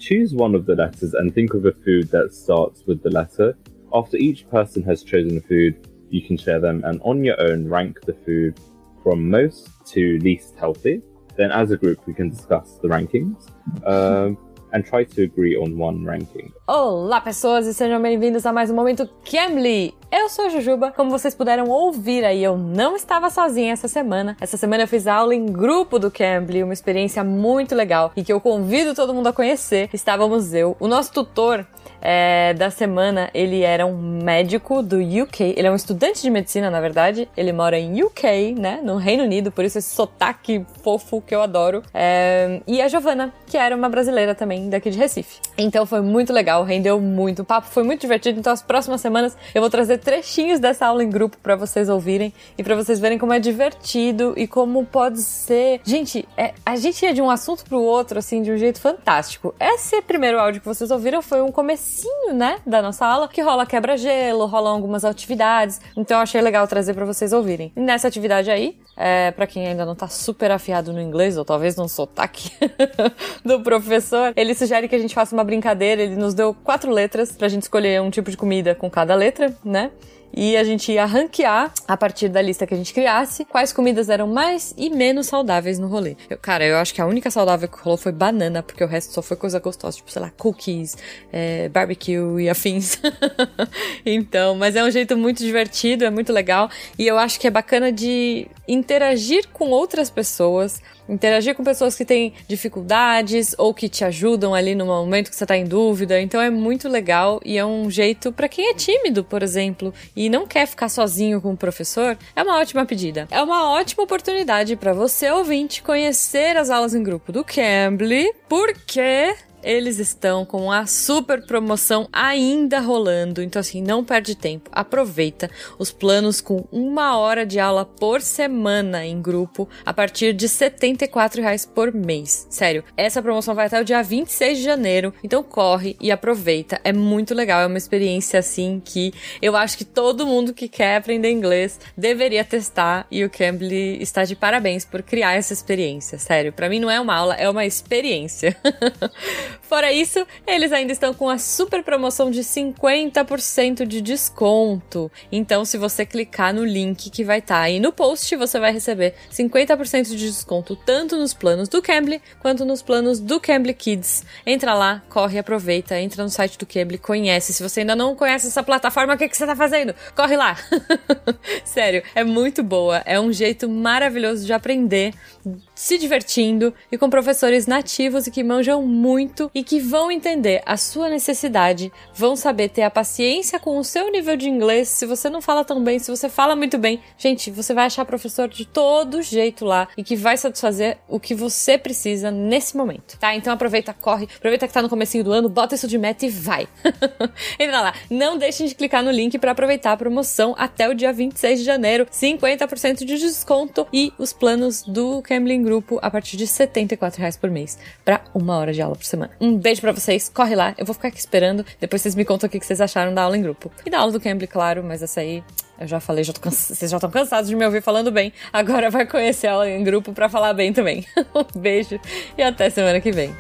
Choose one of the letters and think of a food that starts with the letter. After each person has chosen a food, you can share them and on your own rank the food from most to least healthy. Then, as a group, we can discuss the rankings. Um, and try to agree on one ranking. Olá, pessoas, e sejam bem-vindos a mais um Momento Cambly. Eu sou a Jujuba. Como vocês puderam ouvir aí, eu não estava sozinha essa semana. Essa semana eu fiz aula em grupo do Cambly, uma experiência muito legal e que eu convido todo mundo a conhecer. Estávamos eu, o nosso tutor é, da semana, ele era um médico do UK. Ele é um estudante de medicina, na verdade. Ele mora em UK, né? No Reino Unido, por isso esse sotaque fofo que eu adoro. É, e a Giovana, que era uma brasileira também, daqui de Recife. Então foi muito legal, rendeu muito. O papo foi muito divertido. Então, as próximas semanas eu vou trazer trechinhos dessa aula em grupo pra vocês ouvirem e pra vocês verem como é divertido e como pode ser. Gente, é, a gente ia de um assunto pro outro, assim, de um jeito fantástico. Esse primeiro áudio que vocês ouviram foi um comecinho, né, da nossa aula, que rola quebra-gelo, rolam algumas atividades. Então eu achei legal trazer pra vocês ouvirem. E nessa atividade aí, é, para quem ainda não tá super afiado no inglês, ou talvez no sotaque do professor, ele sugere que a gente faça uma brincadeira. Ele nos deu quatro letras pra gente escolher um tipo de comida com cada letra, né? E a gente ia ranquear a partir da lista que a gente criasse quais comidas eram mais e menos saudáveis no rolê. Eu, cara, eu acho que a única saudável que rolou foi banana, porque o resto só foi coisa gostosa, tipo, sei lá, cookies, é, barbecue e afins. então, mas é um jeito muito divertido, é muito legal e eu acho que é bacana de interagir com outras pessoas interagir com pessoas que têm dificuldades ou que te ajudam ali no momento que você está em dúvida. Então é muito legal e é um jeito para quem é tímido, por exemplo, e não quer ficar sozinho com o professor, é uma ótima pedida. É uma ótima oportunidade para você ouvinte conhecer as aulas em grupo do Cambly, porque eles estão com a super promoção ainda rolando. Então, assim, não perde tempo. Aproveita os planos com uma hora de aula por semana em grupo a partir de 74 reais por mês. Sério, essa promoção vai até o dia 26 de janeiro. Então, corre e aproveita. É muito legal. É uma experiência, assim, que eu acho que todo mundo que quer aprender inglês deveria testar. E o Cambly está de parabéns por criar essa experiência. Sério, para mim não é uma aula, é uma experiência. Fora isso, eles ainda estão com a super promoção de 50% de desconto. Então, se você clicar no link que vai estar tá aí no post, você vai receber 50% de desconto tanto nos planos do Cambly quanto nos planos do Cambly Kids. Entra lá, corre, aproveita, entra no site do Cambly, conhece. Se você ainda não conhece essa plataforma, o que, que você tá fazendo? Corre lá! Sério, é muito boa. É um jeito maravilhoso de aprender, se divertindo e com professores nativos e que manjam muito e que vão entender a sua necessidade, vão saber ter a paciência com o seu nível de inglês. Se você não fala tão bem, se você fala muito bem, gente, você vai achar professor de todo jeito lá e que vai satisfazer o que você precisa nesse momento, tá? Então aproveita, corre, aproveita que tá no comecinho do ano, bota isso de meta e vai. Entra lá. Não deixem de clicar no link para aproveitar a promoção até o dia 26 de janeiro, 50% de desconto e os planos do Cambly Grupo a partir de 74 reais por mês para uma hora de aula por semana. Um beijo para vocês, corre lá, eu vou ficar aqui esperando. Depois vocês me contam o que vocês acharam da aula em grupo. E da aula do Cambly, claro, mas essa aí eu já falei, já cansa... vocês já estão cansados de me ouvir falando bem. Agora vai conhecer a aula em grupo para falar bem também. um beijo e até semana que vem.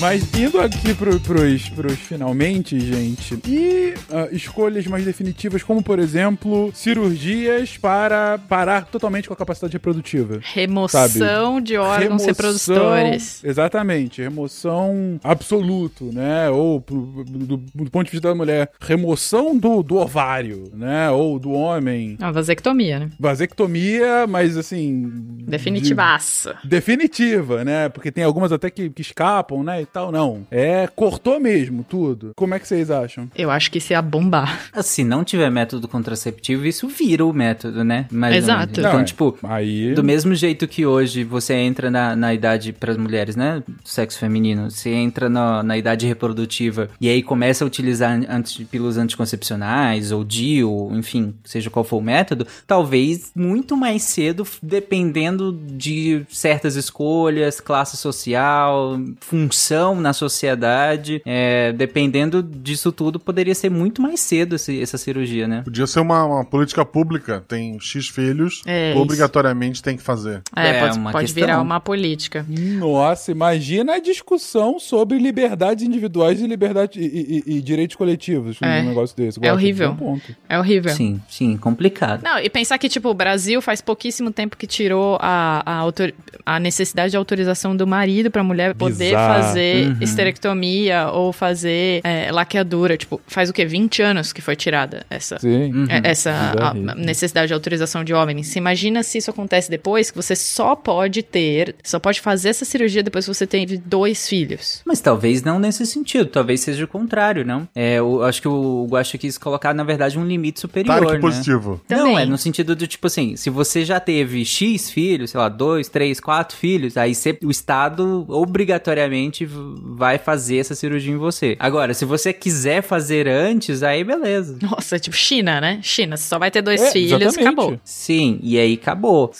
Mas indo aqui pro, pros, pros finalmente, gente, e uh, escolhas mais definitivas, como por exemplo, cirurgias para parar totalmente com a capacidade reprodutiva. Remoção sabe? de órgãos remoção, reprodutores. Exatamente, remoção absoluto, né? Ou do, do, ponto de vista da mulher, remoção do, do ovário, né? Ou do homem. A vasectomia, né? Vasectomia, mas assim. Definitivaça. De, definitiva, né? Porque tem algumas até que, que escapam, né? tal, não. É, cortou mesmo tudo. Como é que vocês acham? Eu acho que isso ia bombar. Se não tiver método contraceptivo, isso vira o método, né? Mais Exato. Então, não, é. tipo, aí... do mesmo jeito que hoje você entra na, na idade para as mulheres, né? Sexo feminino, você entra na, na idade reprodutiva e aí começa a utilizar anti, pílulas anticoncepcionais ou DIU, enfim, seja qual for o método, talvez muito mais cedo, dependendo de certas escolhas, classe social, função na sociedade, é, dependendo disso tudo, poderia ser muito mais cedo esse, essa cirurgia, né? Podia ser uma, uma política pública. Tem X filhos, É, obrigatoriamente tem que fazer. É, É, pode, uma pode virar uma política. Nossa, imagina a discussão sobre liberdades individuais e liberdade e, e- e direitos coletivos É. num negócio desse. É horrível. Um ponto. É horrível. Sim, sim, complicado. Não, e pensar que, tipo, o Brasil faz pouquíssimo tempo que tirou a, a, autor- a necessidade de autorização do marido pra mulher poder Bizarro. fazer Uhum. esterectomia ou fazer é, laqueadura. Tipo, faz o quê? 20 anos que foi tirada essa. Sim. Uhum. é- Essa a- a necessidade de autorização de homem. Se imagina se isso acontece depois, que você só pode ter, só pode fazer essa cirurgia depois que você teve dois filhos. Mas talvez não nesse sentido, talvez seja o contrário, não? É, eu acho que o Guaxa quis colocar, na verdade, um limite superior, Tarek né? positivo. Não, Também. é no sentido do tipo assim, se você já teve X filhos, sei lá, dois, três, quatro filhos, aí você- o Estado obrigatoriamente vai fazer essa cirurgia em você. Agora, se você quiser fazer antes, aí beleza. Nossa, tipo China, né? China, você só vai ter dois É, filhos, exatamente. acabou. Sim, e aí acabou.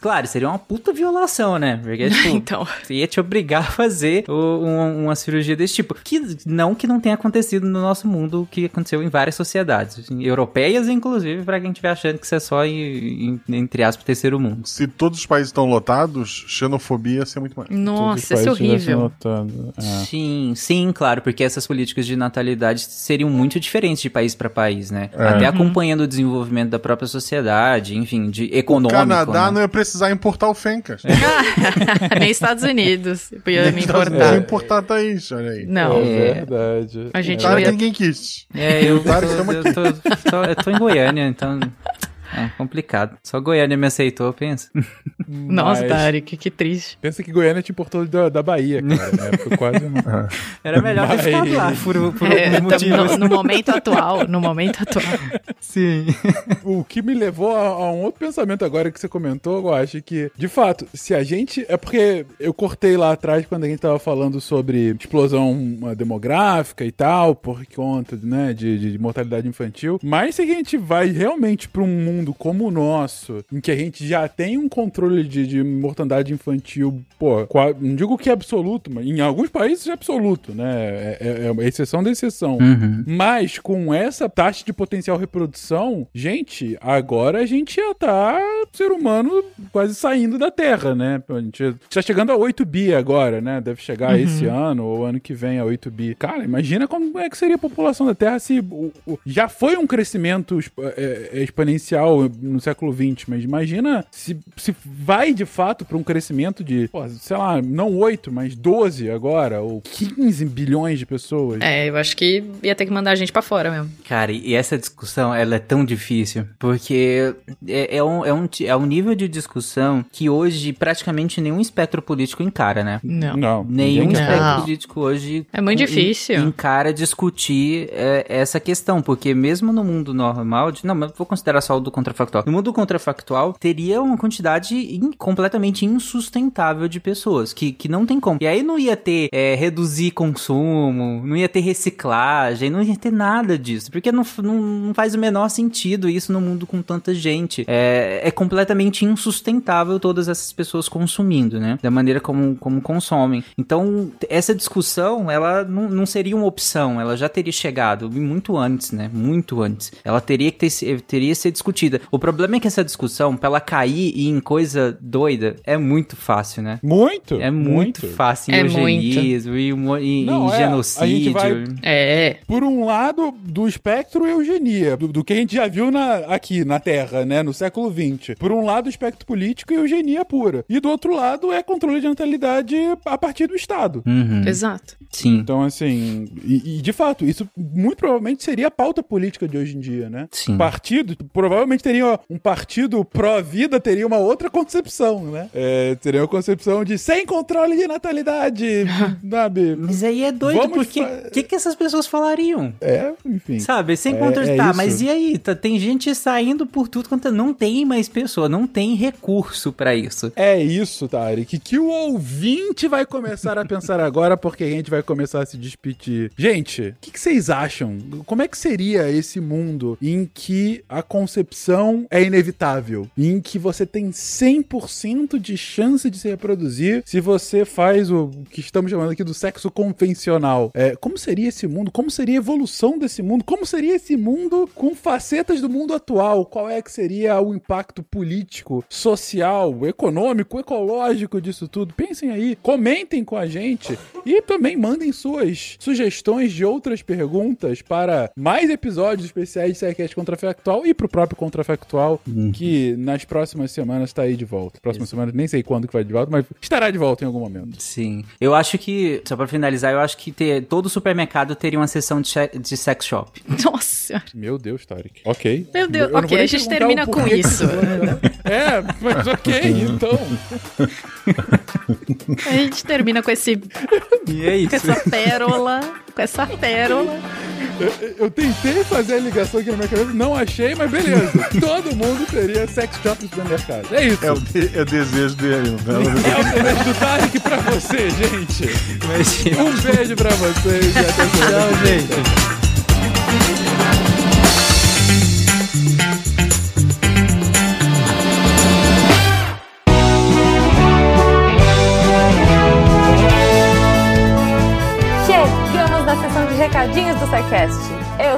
Claro, seria uma puta violação, né? Porque, tipo, Então, Você ia te obrigar a fazer o- um- uma cirurgia desse tipo. Que não que não tenha acontecido no nosso mundo, que aconteceu em várias sociedades, europeias, inclusive, pra quem estiver achando que isso é só, em, em- entre aspas, terceiro mundo. Se todos os países estão lotados, xenofobia ia ser muito mais. nossa, isso é horrível. É. Sim, sim, claro, porque essas políticas de natalidade seriam muito diferentes de país pra país, né? É. Até acompanhando o desenvolvimento da própria sociedade, enfim, de O econômico. Canadá né? não ia precisar importar o Fencas. Nem Estados Unidos podia me Ia importar. importar Thaís, olha aí. Não. É verdade. A gente É. não ia- ninguém quis. É, eu, Claro, tô, estamos eu, tô, tô- eu tô em Goiânia, então. É complicado. Só Goiânia me aceitou, pensa. Nossa, Mas Tarek, que triste. Pensa que Goiânia te importou da, da Bahia, cara. Né? Foi quase uma... Era melhor ter Mas- ficado lá, por, por É, no, no momento atual, no momento atual. Sim. O que me levou a, a um outro pensamento agora que você comentou, eu acho que, de fato, se a gente. É porque eu cortei lá atrás quando a gente tava falando sobre explosão demográfica e tal, por conta né, de, de mortalidade infantil. Mas se a gente vai realmente para um mundo como o nosso, em que a gente já tem um controle de, de mortalidade infantil, pô, não digo que é absoluto, mas em alguns países é absoluto, né? É, é, é exceção da exceção. Uhum. Mas com essa taxa de potencial reprodução, gente, agora a gente já tá ser humano quase saindo da Terra, né? A gente tá chegando a 8 bi agora, né? Deve chegar esse ano ou ano que vem a 8 bi. Cara, imagina como é que seria a população da Terra se o- o- já foi um crescimento exp- no século 20, mas imagina se, se vai de fato para um crescimento de, pô, sei lá, não 8, mas 12 agora, ou 15 bilhões de pessoas. É, eu acho que ia ter que mandar a gente pra fora mesmo. Cara, e essa discussão, ela é tão difícil, porque é, é um, é, um, é um nível de discussão que hoje praticamente nenhum espectro político encara, né? Não. Não, Nenhum espectro Não. político hoje É muito difícil. encara discutir é, essa questão, porque mesmo no mundo normal, de, não, mas vou considerar só o do contrafactual. No mundo contrafactual, teria uma quantidade in- completamente insustentável de pessoas que, que não tem como. E aí não ia ter é, reduzir consumo, não ia ter reciclagem, não ia ter nada disso, porque não, não, não faz o menor sentido isso no mundo com tanta gente. É, é completamente insustentável todas essas pessoas consumindo, né? Da maneira como, como consomem. Então, essa discussão, ela não, não seria uma opção, ela já teria chegado muito antes, né? Muito antes. Ela teria que ter, teria que ser discutida. O problema é que essa discussão, pra ela cair em coisa doida, é muito fácil, né? Muito. É muito, fácil em É eugenismo, em, mo- em- Não, em é, genocídio. vai- É. Por um lado, do espectro eugenia, do, do que a gente já viu na- aqui na Terra, né, no século XX. Por um lado, espectro político e eugenia pura. E do outro lado, é controle de natalidade a partir do Estado. Uhum, Exato. Sim. Então, assim, e, e, de fato, isso muito provavelmente seria a pauta política de hoje em dia, né? Sim. Partido, provavelmente teria um partido pró-vida, teria uma outra concepção, né? É, teria uma concepção de sem controle de natalidade, sabe? Mas aí é doido, Vamos porque o que, que essas pessoas falariam? É, enfim. Sabe, sem É- controle. é tá, isso. mas e aí? Tá- tem gente saindo por tudo quanto. Não tem mais pessoa, não tem recurso pra isso. É isso, Tarek, que o ouvinte vai começar a pensar agora, porque a gente vai começar a se despedir. Gente, o que, que vocês acham? Como é que seria esse mundo em que a concepção é inevitável? Em que você tem 100% de chance de se reproduzir se você faz o que estamos chamando aqui do sexo convencional? É, como seria esse mundo? Como seria a evolução desse mundo? Como seria esse mundo com facetas do mundo atual? Qual é que seria o impacto político, social, econômico, ecológico disso tudo? Pensem aí, comentem com a gente e também mandem suas sugestões de outras perguntas para mais episódios especiais de Sequest Contrafactual e pro próprio contrafactual que nas próximas semanas tá aí de volta. Próxima semana, nem sei quando que vai de volta, mas estará de volta em algum momento. Sim. Eu acho que, só pra finalizar, eu acho que ter, todo supermercado teria uma seção de, de sex shop. Nossa. Meu Deus, Tarek. Ok. Meu Deus, Eu ok, a gente termina com isso. É, mas ok, então. A gente termina com esse E é com essa pérola, com essa pérola. Eu, eu tentei fazer a ligação aqui na minha cabeça, não achei, mas beleza. Todo mundo teria sex shop no supermercado. É isso. É o, de- é o desejo dele, com É o beijo do Tarek pra você, gente. Imagina. Um beijo pra vocês e até. Tchau, gente.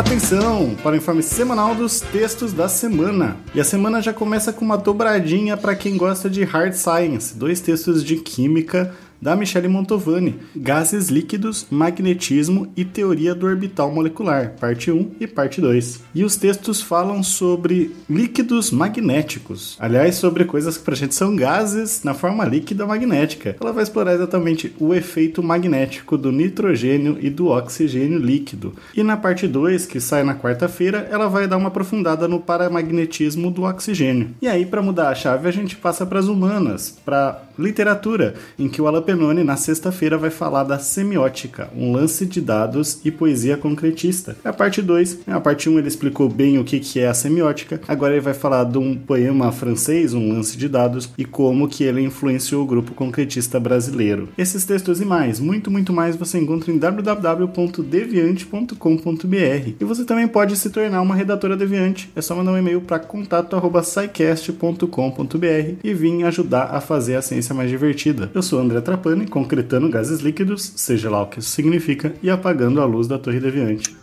Atenção para o informe semanal dos textos da semana. E a semana já começa com uma dobradinha para quem gosta de hard science, dois textos de química da Michele Montovani, Gases líquidos, magnetismo e teoria do orbital molecular, parte 1 e parte 2. E os textos falam sobre líquidos magnéticos, aliás, sobre coisas que pra gente são gases na forma líquida magnética. Ela vai explorar exatamente o efeito magnético do nitrogênio e do oxigênio líquido. E na parte 2, que sai na quarta-feira, ela vai dar uma aprofundada no paramagnetismo do oxigênio. E aí, para mudar a chave, a gente passa para as humanas, para literatura, em que o Alan Penone, na sexta-feira, vai falar da semiótica, um lance de dados e poesia concretista. A parte 2, a parte 1 um, ele explicou bem o que, que é a semiótica, agora ele vai falar de um poema francês, um lance de dados, e como que ele influenciou o grupo concretista brasileiro. Esses textos e mais, muito, muito mais, você encontra em www.deviante.com.br. E você também pode se tornar uma redatora deviante, é só mandar um e-mail para contato.scicast.com.br e vir ajudar a fazer a ciência mais divertida. Eu sou André Trapani, concretando gases líquidos, seja lá o que isso significa, e apagando a luz da Torre Deviante.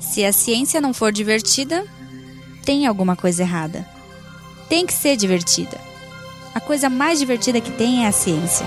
Se a ciência não for divertida, tem alguma coisa errada. Tem que ser divertida. A coisa mais divertida que tem é a ciência.